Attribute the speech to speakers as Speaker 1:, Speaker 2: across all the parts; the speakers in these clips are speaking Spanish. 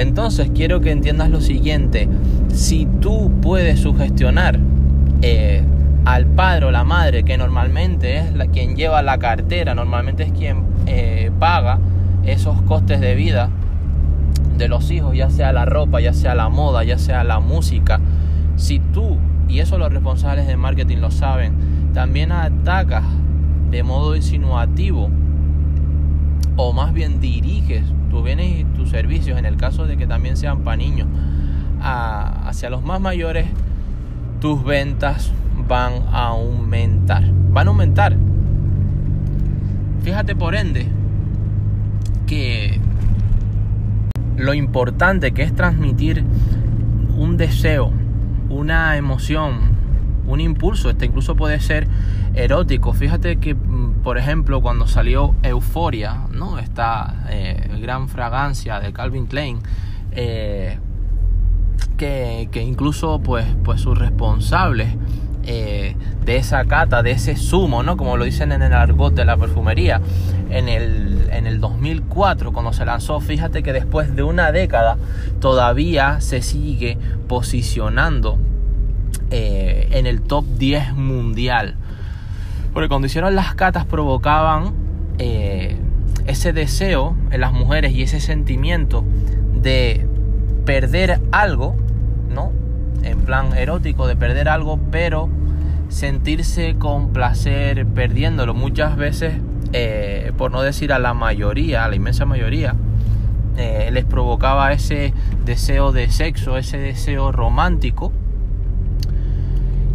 Speaker 1: Entonces quiero que entiendas lo siguiente, si tú puedes sugestionar eh, al padre o la madre, que normalmente es la, quien lleva la cartera, normalmente es quien eh, paga esos costes de vida de los hijos, ya sea la ropa, ya sea la moda, ya sea la música, si tú, y eso los responsables de marketing lo saben, también atacas de modo insinuativo o más bien diriges tus bienes y tus servicios, en el caso de que también sean para niños, hacia los más mayores, tus ventas van a aumentar. Van a aumentar. Fíjate por ende que lo importante que es transmitir un deseo, una emoción, un impulso, este incluso puede ser erótico. Fíjate que, mm, por ejemplo, cuando salió Euforia, ¿no? Esta eh, gran fragancia de Calvin Klein, eh, que, que, incluso pues, pues sus responsables eh, de esa cata, de ese zumo, ¿no? Como lo dicen en el argot de la perfumería, en el, en el 2004 cuando se lanzó, fíjate que después de una década todavía se sigue posicionando eh, en el top 10 mundial. Porque cuando hicieron las catas provocaban eh, ese deseo en las mujeres y ese sentimiento de perder algo, ¿no? En plan erótico, de perder algo, pero sentirse con placer perdiéndolo. Muchas veces, eh, por no decir a la mayoría, a la inmensa mayoría, les provocaba ese deseo de sexo, ese deseo romántico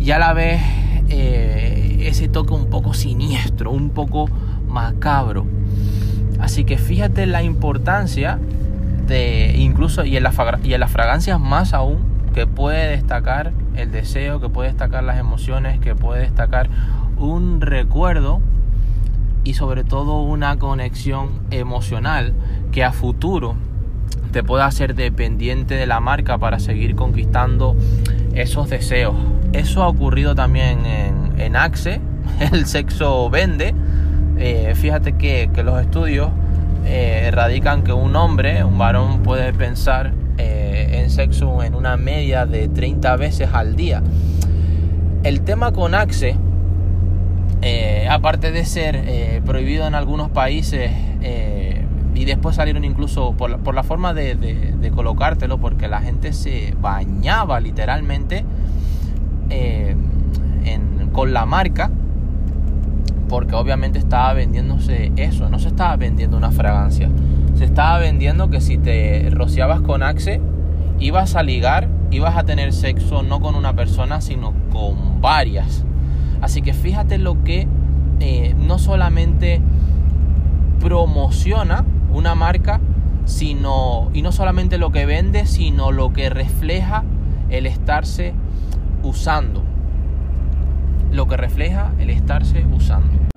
Speaker 1: y a la vez eh, ese toque un poco siniestro, un poco macabro. Así que fíjate la importancia de incluso y en, y en las fragancias más aún que puede destacar el deseo, que puede destacar las emociones, que puede destacar un recuerdo y sobre todo una conexión emocional que a futuro te pueda hacer dependiente de la marca para seguir conquistando esos deseos. Eso ha ocurrido también en, en Axe, el sexo vende. Eh, fíjate que, que, los estudios eh, radican que un hombre, un varón puede pensar en sexo en una media de 30 veces al día. El tema con Axe, eh, aparte de ser eh, prohibido en algunos países eh, y después salieron incluso por la, forma de, colocártelo, porque la gente se bañaba literalmente en, con la marca, porque obviamente estaba vendiéndose eso, no se estaba vendiendo una fragancia, se estaba vendiendo que si te rociabas con Axe ibas a ligar, ibas a tener sexo no con una persona, sino con varias. Así que fíjate lo que eh, no solamente promociona una marca, sino, y no solamente lo que vende, sino lo que refleja el estarse usando. Lo que refleja el estarse usando.